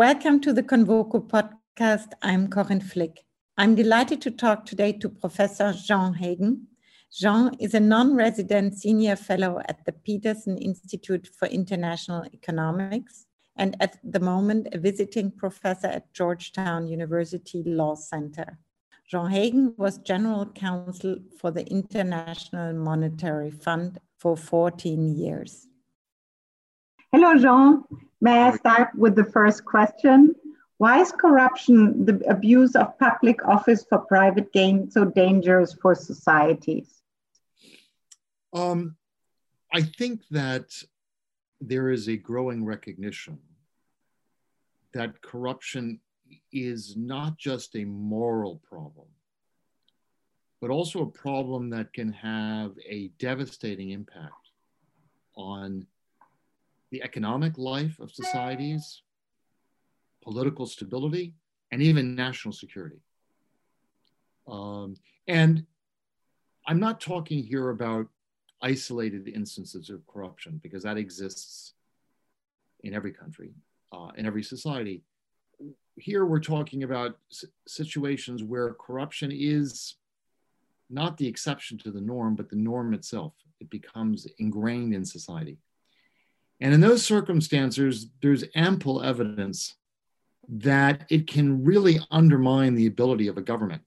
Welcome to the Convoco podcast. I'm Corinne Flick. I'm delighted to talk today to Professor Sean Hagan. Sean is a non resident senior fellow at the Peterson Institute for International Economics and at the moment a visiting professor at Georgetown University Law Center. Sean Hagan was general counsel for the International Monetary Fund for 14 years. Hello, Sean. May I start with the first question? Why is corruption, the abuse of public office for private gain, so dangerous for societies? Um, I think that there is a growing recognition that corruption is not just a moral problem, but also a problem that can have a devastating impact on the economic life of societies, political stability, and even national security. Um, and I'm not talking here about isolated instances of corruption because that exists in every country, uh, in every society. Here we're talking about situations where corruption is not the exception to the norm, but the norm itself. It becomes ingrained in society. And in those circumstances, there's ample evidence that it can really undermine the ability of a government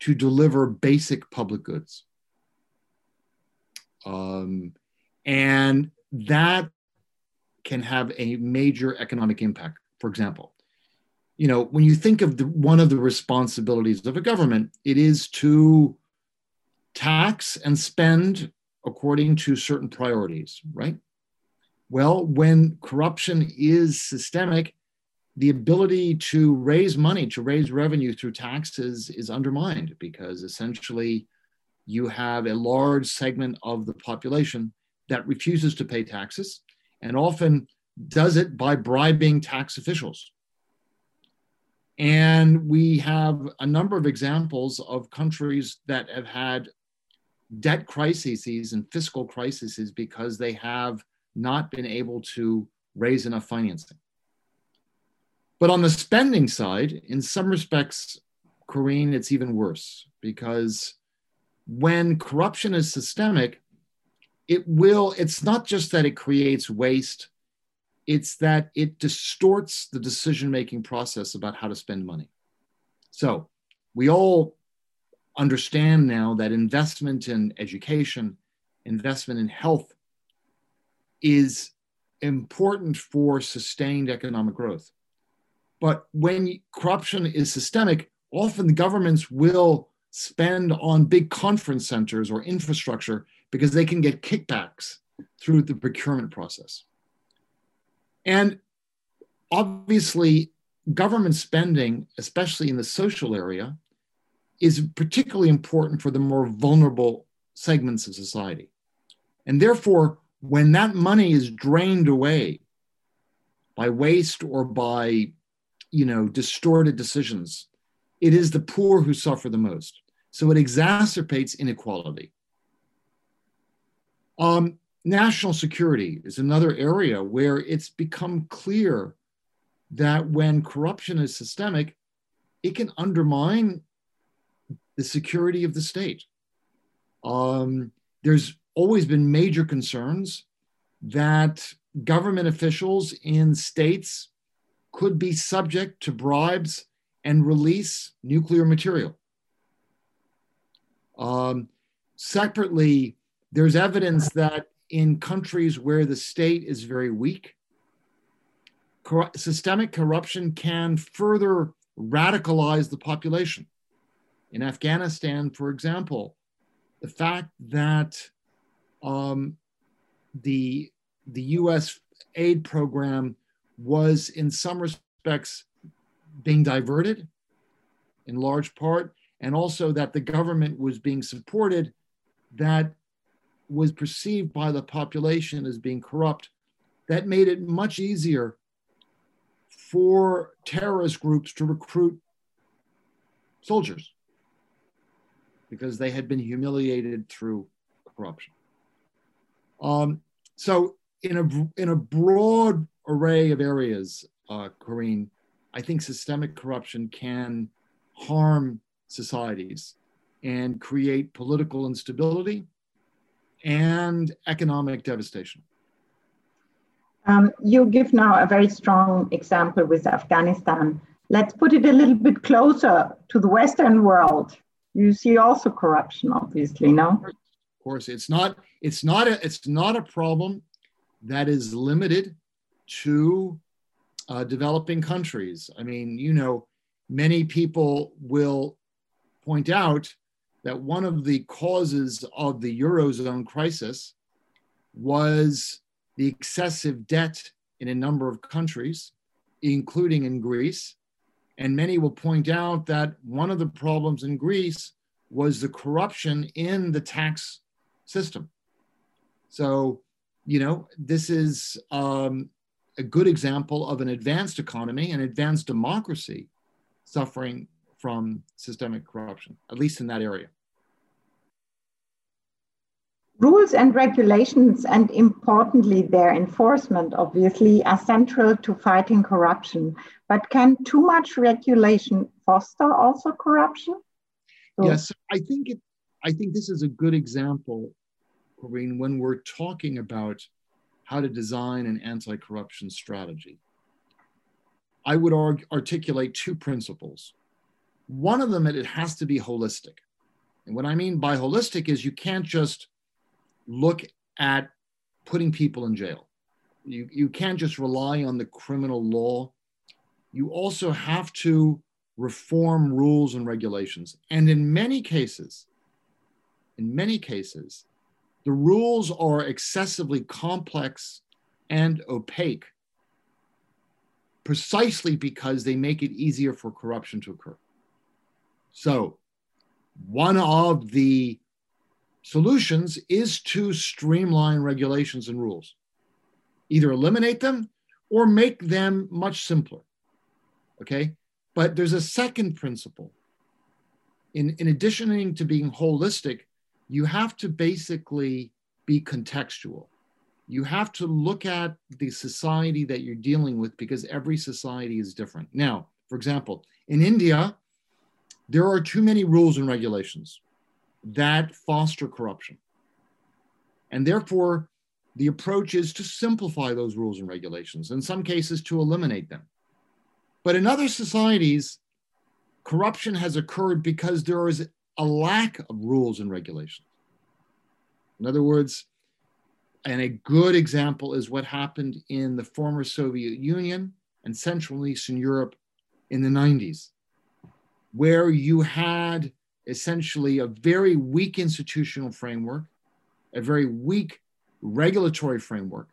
to deliver basic public goods. Um, and that can have a major economic impact. For example, you know, when you think of the, one of the responsibilities of a government, it is to tax and spend according to certain priorities, right? Well, when corruption is systemic, the ability to raise money, to raise revenue through taxes is undermined because essentially you have a large segment of the population that refuses to pay taxes and often does it by bribing tax officials. And we have a number of examples of countries that have had debt crises and fiscal crises because they have not been able to raise enough financing. But on the spending side, in some respects, Corinne, it's even worse because when corruption is systemic, it will, it's not just that it creates waste, it's that it distorts the decision making process about how to spend money. So we all understand now that investment in education, investment in health is important for sustained economic growth. But when corruption is systemic, often the governments will spend on big conference centers or infrastructure because they can get kickbacks through the procurement process. And obviously, government spending, especially in the social area, is particularly important for the more vulnerable segments of society. And therefore, when that money is drained away by waste or by you know distorted decisions it is the poor who suffer the most. So it exacerbates inequality. Um, national security is another area where it's become clear that when corruption is systemic it can undermine the security of the state. Um, there's always been major concerns that government officials in states could be subject to bribes and release nuclear material. Um, separately, there's evidence that in countries where the state is very weak, cor- systemic corruption can further radicalize the population. In Afghanistan, for example, the fact that um, the the U.S. aid program was, in some respects, being diverted, in large part, and also that the government was being supported, that was perceived by the population as being corrupt. That made it much easier for terrorist groups to recruit soldiers because they had been humiliated through corruption. Um, so in a in a broad array of areas, uh, Corinne, I think systemic corruption can harm societies and create political instability and economic devastation. Um, you give now a very strong example with Afghanistan. Let's put it a little bit closer to the Western world. You see also corruption, obviously, no? Of course, it's not. It's not a. It's not a problem that is limited to uh, developing countries. I mean, you know, many people will point out that one of the causes of the Eurozone crisis was the excessive debt in a number of countries, including in Greece. And many will point out that one of the problems in Greece was the corruption in the tax system. So, you know, this is um, a good example of an advanced economy, an advanced democracy suffering from systemic corruption, at least in that area. Rules and regulations, and importantly, their enforcement, obviously, are central to fighting corruption. But can too much regulation foster also corruption? So, yes, I think it. I think this is a good example, Corinne, when we're talking about how to design an anti-corruption strategy. I would arg- articulate two principles. One of them, is it has to be holistic. And what I mean by holistic is you can't just look at putting people in jail. You, you can't just rely on the criminal law. You also have to reform rules and regulations. And in many cases, in many cases, the rules are excessively complex and opaque precisely because they make it easier for corruption to occur. So, one of the solutions is to streamline regulations and rules, either eliminate them or make them much simpler. Okay. But there's a second principle. In, in addition to being holistic, you have to basically be contextual. You have to look at the society that you're dealing with because every society is different. Now, for example, in India, there are too many rules and regulations that foster corruption. And therefore, the approach is to simplify those rules and regulations, in some cases, to eliminate them. But in other societies, corruption has occurred because there is a lack of rules and regulations. In other words, and a good example is what happened in the former Soviet Union and Central and Eastern Europe in the 90s, where you had essentially a very weak institutional framework, a very weak regulatory framework,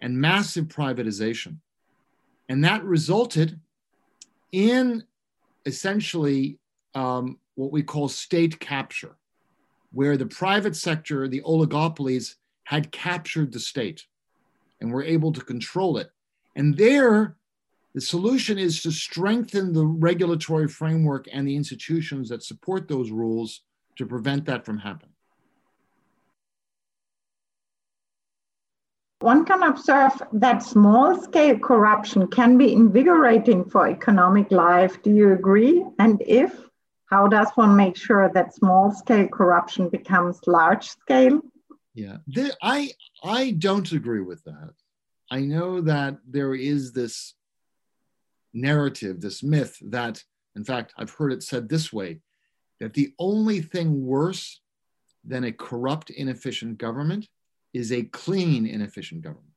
and massive privatization. And that resulted in essentially um, what we call state capture, where the private sector, the oligopolies, had captured the state and were able to control it. And there, the solution is to strengthen the regulatory framework and the institutions that support those rules to prevent that from happening. One can observe that small scale corruption can be invigorating for economic life. Do you agree? And if, how does one make sure that small scale corruption becomes large scale? Yeah, I I don't agree with that. I know that there is this narrative, this myth that, in fact, I've heard it said this way that the only thing worse than a corrupt, inefficient government is a clean, inefficient government.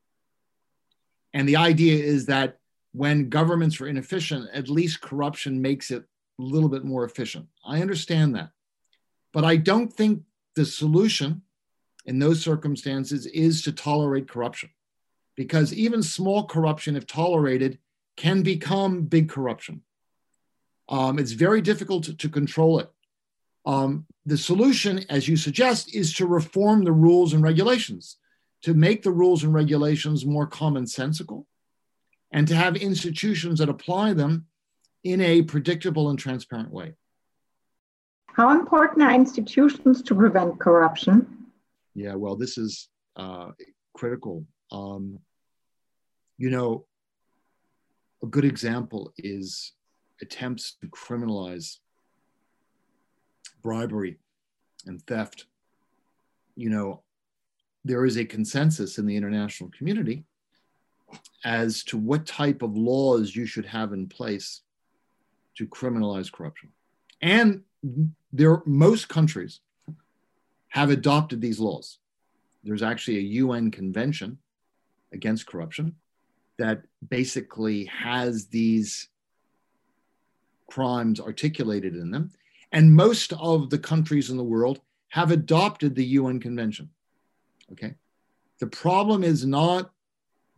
And the idea is that when governments are inefficient, at least corruption makes it a little bit more efficient. I understand that. But I don't think the solution in those circumstances is to tolerate corruption. Because even small corruption, if tolerated, can become big corruption. Um, it's very difficult to, to control it. Um, the solution, as you suggest, is to reform the rules and regulations, to make the rules and regulations more commonsensical, and to have institutions that apply them in a predictable and transparent way. How important are institutions to prevent corruption? Yeah, well, this is uh, critical. Um, you know, a good example is attempts to criminalize bribery and theft. You know, there is a consensus in the international community as to what type of laws you should have in place to criminalize corruption. And there most countries have adopted these laws. There's actually a UN convention against corruption that basically has these crimes articulated in them. And most of the countries in the world have adopted the UN convention. Okay. The problem is not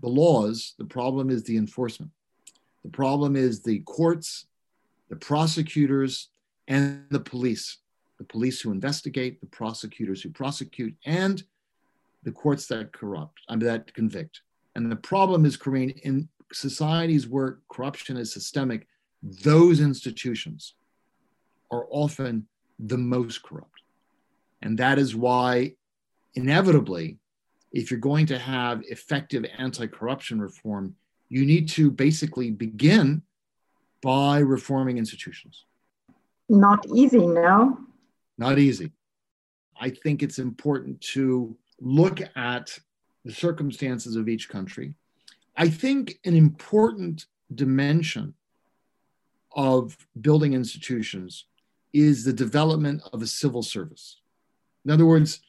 the laws, the problem is the enforcement. The problem is the courts, the prosecutors, and the police. The police who investigate, the prosecutors who prosecute, and the courts that corrupt, I mean, that convict. And the problem is, Corinne, in societies where corruption is systemic, those institutions are often the most corrupt. And that is why, inevitably, if you're going to have effective anti corruption reform, you need to basically begin by reforming institutions. Not easy, no? Not easy. I think it's important to look at the circumstances of each country. I think an important dimension of building institutions is the development of a civil service. In other words,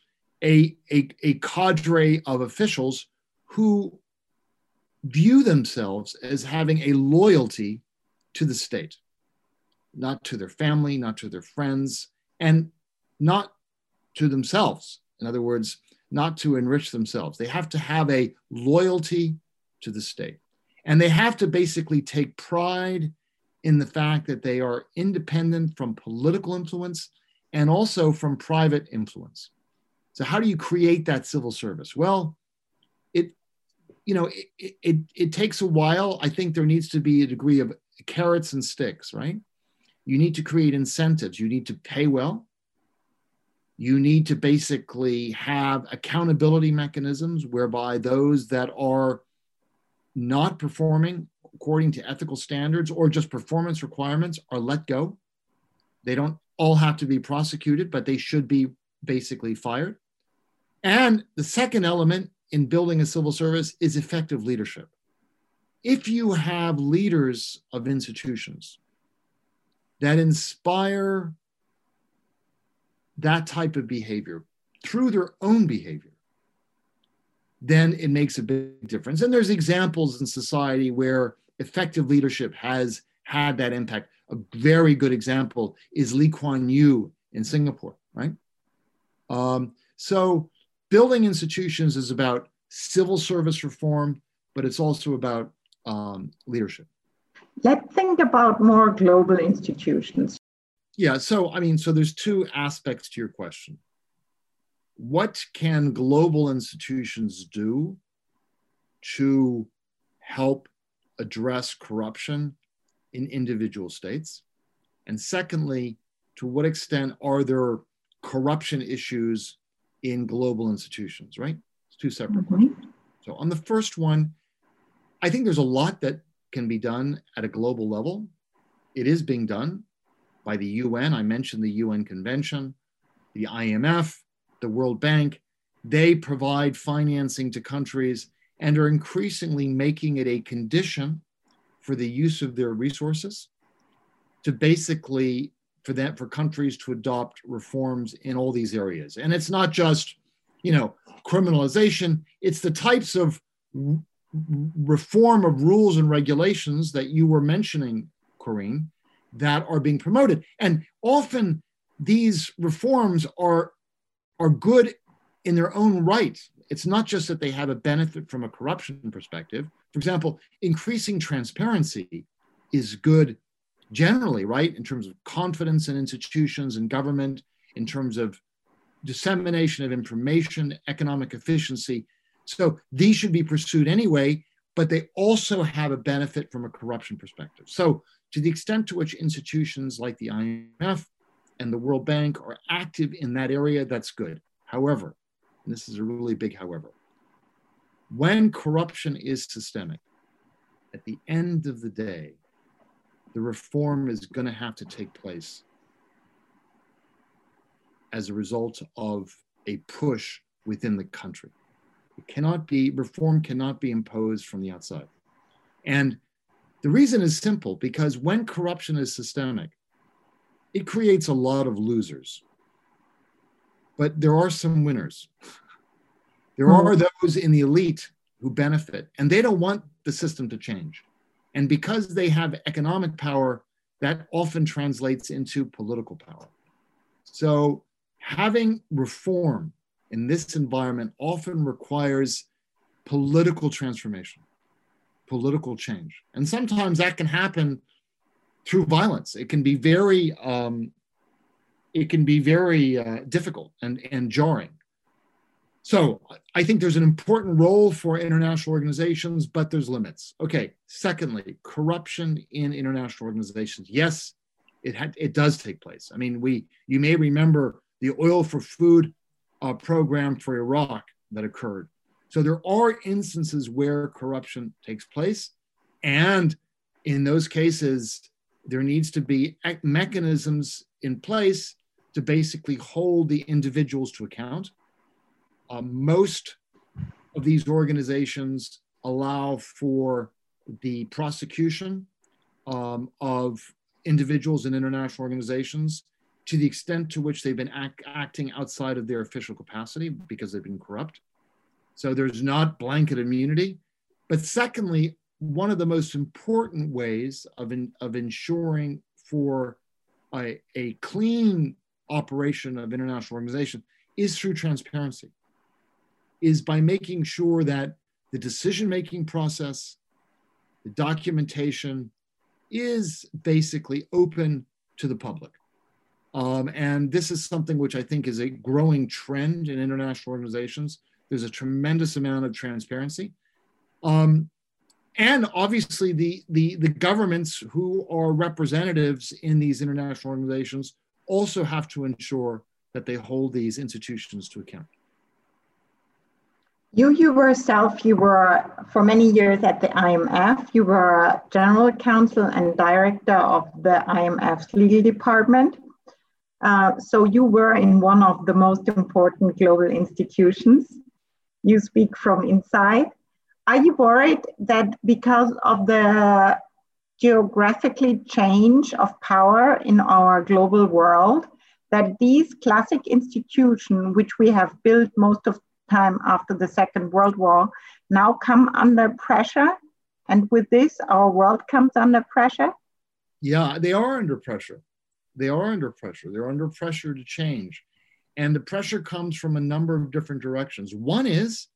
a, a, a cadre of officials who view themselves as having a loyalty to the state, not to their family, not to their friends, and not to themselves. In other words, not to enrich themselves. They have to have a loyalty to the state. And they have to basically take pride in the fact that they are independent from political influence and also from private influence. So, how do you create that civil service? Well, it, you know, it, it, it takes a while. I think there needs to be a degree of carrots and sticks, right? You need to create incentives. You need to pay well you need to basically have accountability mechanisms whereby those that are not performing according to ethical standards or just performance requirements are let go. They don't all have to be prosecuted, but they should be basically fired. And the second element in building a civil service is effective leadership. If you have leaders of institutions that inspire that type of behavior through their own behavior, then it makes a big difference. And there's examples in society where effective leadership has had that impact. A very good example is Lee Kuan Yew in Singapore, right? Um, so building institutions is about civil service reform, but it's also about um, leadership. Let's think about more global institutions. Yeah, so I mean, so there's two aspects to your question. What can global institutions do to help address corruption in individual states? And secondly, to what extent are there corruption issues in global institutions, right? It's two separate mm-hmm. questions. So, on the first one, I think there's a lot that can be done at a global level. It is being done by the UN. I mentioned the UN Convention, the IMF, the World Bank. They provide financing to countries and are increasingly making it a condition for the use of their resources to basically for that for countries to adopt reforms in all these areas and it's not just you know criminalization it's the types of reform of rules and regulations that you were mentioning Corinne that are being promoted. And often these reforms are, are good in their own right. It's not just that they have a benefit from a corruption perspective. For example, increasing transparency is good generally, right? In terms of confidence in institutions and government, in terms of dissemination of information, economic efficiency. So these should be pursued anyway, but they also have a benefit from a corruption perspective. So to the extent to which institutions like the IMF and the World Bank are active in that area, that's good. However, this is a really big however, when corruption is systemic, at the end of the day, the reform is going to have to take place as a result of a push within the country. It cannot be, reform cannot be imposed from the outside. And the reason is simple because when corruption is systemic, it creates a lot of losers. But there are some winners. There mm. are those in the elite who benefit, and they don't want the system to change. And because they have economic power, that often translates into political power. So having reform in this environment often requires political transformation, political change. And sometimes that can happen through violence. It can be very, um, it can be very uh, difficult and, and jarring. So I think there's an important role for international organizations, but there's limits. Okay. Secondly, corruption in international organizations. Yes, it had, it does take place. I mean, we you may remember the oil for food uh, program for Iraq that occurred. So there are instances where corruption takes place, and in those cases, there needs to be mechanisms in place to basically hold the individuals to account uh, most of these organizations allow for the prosecution um, of individuals and international organizations to the extent to which they've been act, acting outside of their official capacity because they've been corrupt. So there's not blanket immunity. But secondly, one of the most important ways of, in, of ensuring for a, a clean operation of international organization is through transparency is by making sure that the decision making process, the documentation is basically open to the public. Um, and this is something which I think is a growing trend in international organizations. There's a tremendous amount of transparency. Um, and obviously, the, the, the governments who are representatives in these international organizations also have to ensure that they hold these institutions to account. You, you yourself, you were for many years at the IMF. You were general counsel and director of the IMF's legal department. Uh, so you were in one of the most important global institutions. You speak from inside. Are you worried that because of the geographically change of power in our global world, that these classic institutions, which we have built most of the time after the Second World War, now come under pressure. And with this, our world comes under pressure? Yeah, they are under pressure. They are under pressure. They're under pressure to change. And the pressure comes from a number of different directions. One is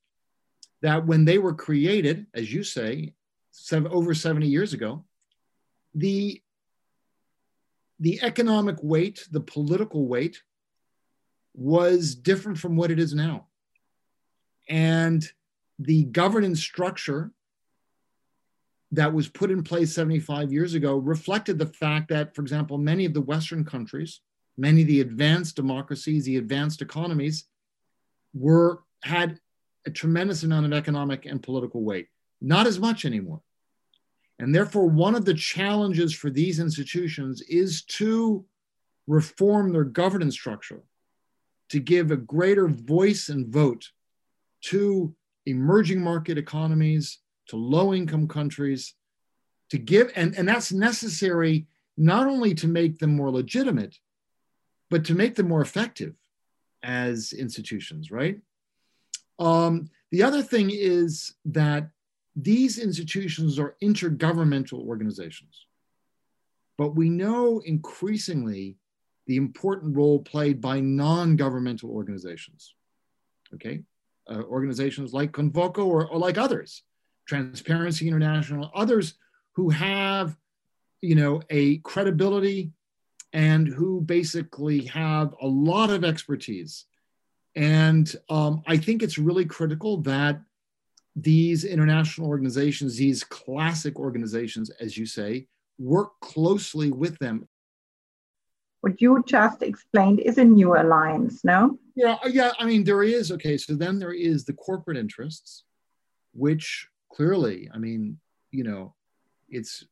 that when they were created, as you say, seven, over 70 years ago, the, the economic weight, the political weight, was different from what it is now. And the governance structure that was put in place 75 years ago reflected the fact that, for example, many of the Western countries, many of the advanced democracies, the advanced economies, were had a tremendous amount of economic and political weight. Not as much anymore. And therefore, one of the challenges for these institutions is to reform their governance structure, to give a greater voice and vote to emerging market economies, to low income countries, to give, and, and that's necessary not only to make them more legitimate, but to make them more effective as institutions, right? Um, the other thing is that these institutions are intergovernmental organizations. But we know increasingly the important role played by non governmental organizations. Okay, uh, organizations like Convoco or, or like others, Transparency International, others who have, you know, a credibility and who basically have a lot of expertise. And um, I think it's really critical that these international organizations, these classic organizations, as you say, work closely with them what you just explained is a new alliance, no? Yeah, uh, yeah. I mean, there is. Okay, so then there is the corporate interests, which clearly, I mean, you know, it's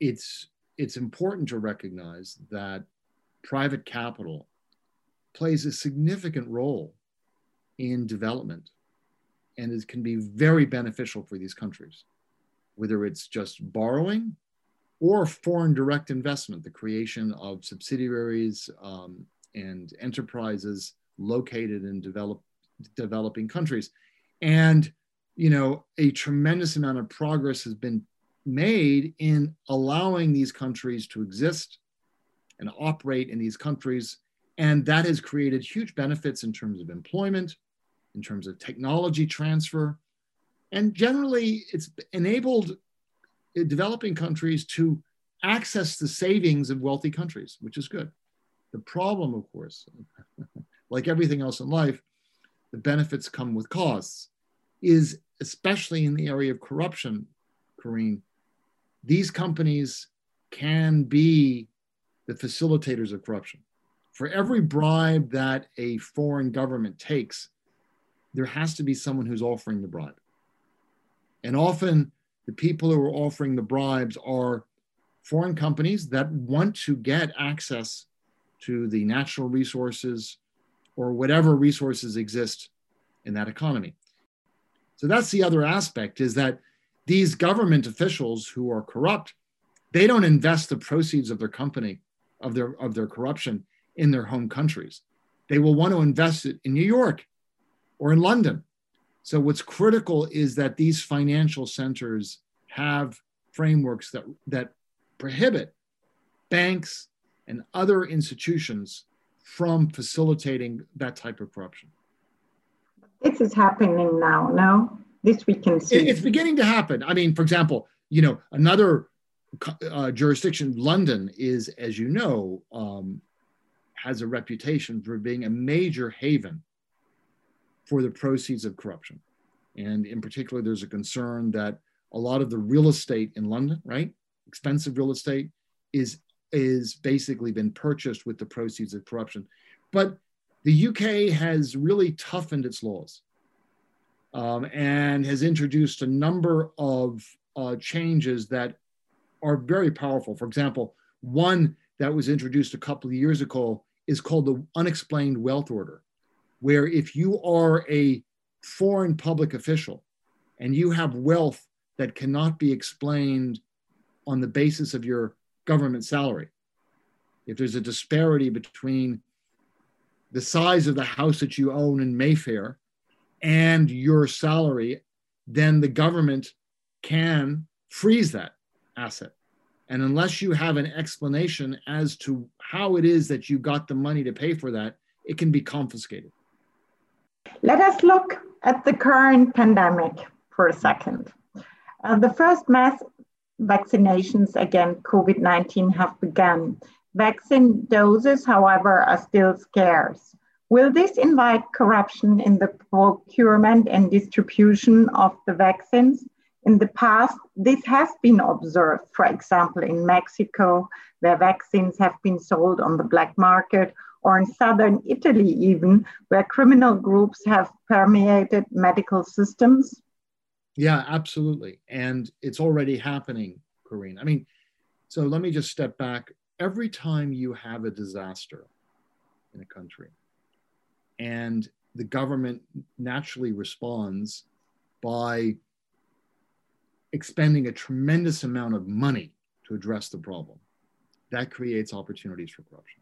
it's it's important to recognize that private capital plays a significant role in development and it can be very beneficial for these countries, whether it's just borrowing or foreign direct investment, the creation of subsidiaries um, and enterprises located in develop, developing countries. And, you know, a tremendous amount of progress has been made in allowing these countries to exist and operate in these countries. And that has created huge benefits in terms of employment, in terms of technology transfer. And generally, it's enabled uh, developing countries to access the savings of wealthy countries, which is good. The problem, of course, like everything else in life, the benefits come with costs, is especially in the area of corruption, Corinne, these companies can be the facilitators of corruption. For every bribe that a foreign government takes, there has to be someone who's offering the bribe. And often the people who are offering the bribes are foreign companies that want to get access to the natural resources or whatever resources exist in that economy. So that's the other aspect is that these government officials who are corrupt, they don't invest the proceeds of their company, of their of their corruption in their home countries. They will want to invest it in New York or in London. So what's critical is that these financial centers have frameworks that, that prohibit banks and other institutions from facilitating that type of corruption. This is happening now, no? This we can see. It's beginning to happen. I mean, for example, you know, another uh, jurisdiction, London, is, as you know, um, has a reputation for being a major haven for the proceeds of corruption. And in particular, there's a concern that a lot of the real estate in London, right, expensive real estate, is is basically been purchased with the proceeds of corruption. But the UK has really toughened its laws um, and has introduced a number of uh, changes that are very powerful. For example, one that was introduced a couple of years ago is called the Unexplained Wealth Order where if you are a foreign public official and you have wealth that cannot be explained on the basis of your government salary, if there's a disparity between the size of the house that you own in Mayfair and your salary, then the government can freeze that asset. And unless you have an explanation as to how it is that you got the money to pay for that, it can be confiscated. Let us look at the current pandemic for a second. Uh, the first mass vaccinations against COVID 19 have begun. Vaccine doses, however, are still scarce. Will this invite corruption in the procurement and distribution of the vaccines? In the past, this has been observed, for example, in Mexico, where vaccines have been sold on the black market, or in southern Italy, even, where criminal groups have permeated medical systems? Yeah, absolutely. And it's already happening, Corinne. I mean, so let me just step back. Every time you have a disaster in a country, and the government naturally responds by expending a tremendous amount of money to address the problem. That creates opportunities for corruption.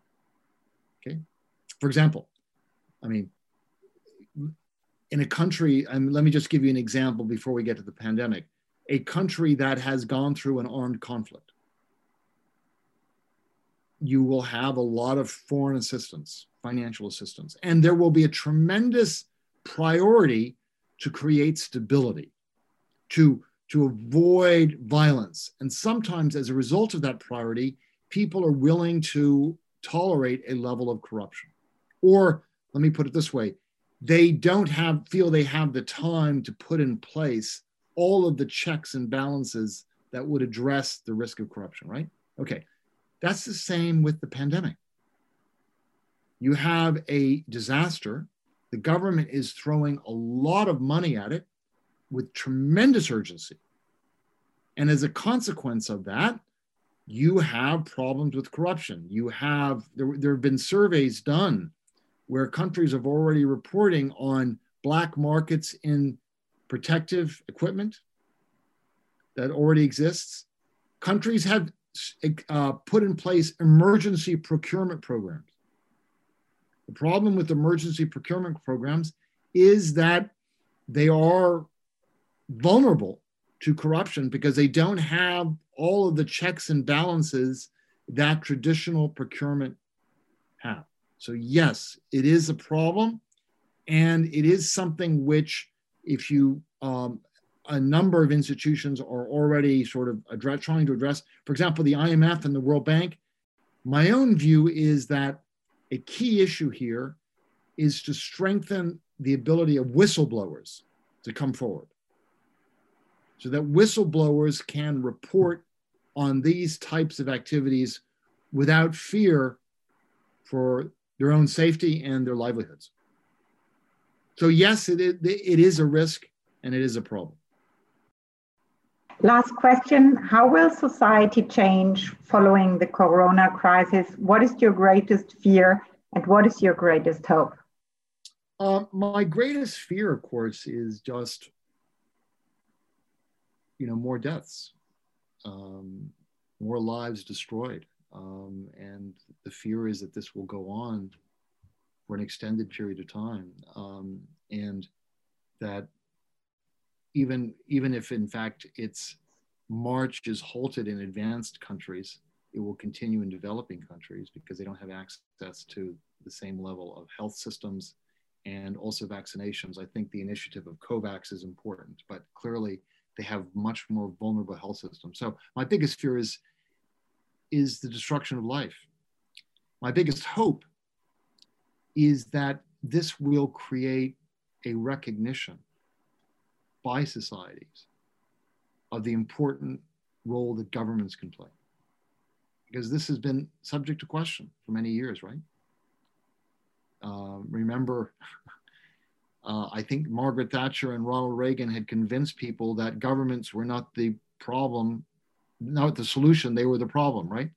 Okay. For example, I mean, in a country, and let me just give you an example before we get to the pandemic a country that has gone through an armed conflict, you will have a lot of foreign assistance, financial assistance, and there will be a tremendous priority to create stability, to, to avoid violence. And sometimes, as a result of that priority, people are willing to tolerate a level of corruption. Or let me put it this way they don't have feel they have the time to put in place all of the checks and balances that would address the risk of corruption, right? Okay. That's the same with the pandemic. You have a disaster, the government is throwing a lot of money at it with tremendous urgency. And as a consequence of that, you have problems with corruption. You have, there, there have been surveys done where countries have already reporting on black markets in protective equipment that already exists. Countries have uh, put in place emergency procurement programs. The problem with emergency procurement programs is that they are vulnerable to corruption because they don't have all of the checks and balances that traditional procurement have. So, yes, it is a problem. And it is something which, if you, um, a number of institutions are already sort of address, trying to address, for example, the IMF and the World Bank. My own view is that a key issue here is to strengthen the ability of whistleblowers to come forward so that whistleblowers can report on these types of activities without fear for their own safety and their livelihoods. So, yes, it, it, it is a risk and it is a problem. Last question How will society change following the corona crisis? What is your greatest fear and what is your greatest hope? Uh, my greatest fear, of course, is just you know more deaths, um, more lives destroyed, um, and the fear is that this will go on for an extended period of time, um, and that even even if in fact its march is halted in advanced countries, it will continue in developing countries because they don't have access to the same level of health systems and also vaccinations. I think the initiative of COVAX is important, but clearly they have much more vulnerable health systems. So my biggest fear is is the destruction of life. My biggest hope is that this will create a recognition by societies of the important role that governments can play. Because this has been subject to question for many years, right? Uh, remember, uh, I think Margaret Thatcher and Ronald Reagan had convinced people that governments were not the problem, not the solution, they were the problem, right?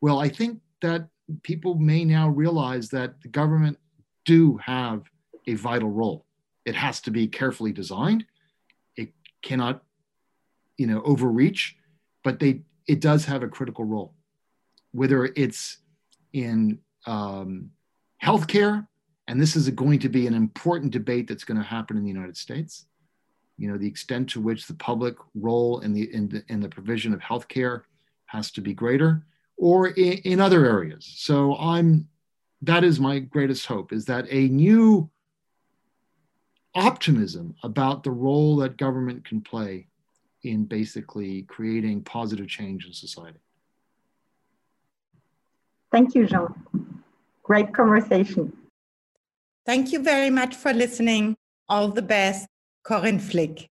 Well, I think that people may now realize that the government do have a vital role. It has to be carefully designed. Cannot, you know, overreach, but they it does have a critical role. Whether it's in um, healthcare, and this is going to be an important debate that's going to happen in the United States. You know, the extent to which the public role in the in the, in the provision of healthcare has to be greater, or in, in other areas. So I'm that is my greatest hope is that a new optimism about the role that government can play in basically creating positive change in society. Thank you, Sean. Great conversation. Thank you very much for listening. All the best, Corinne Flick.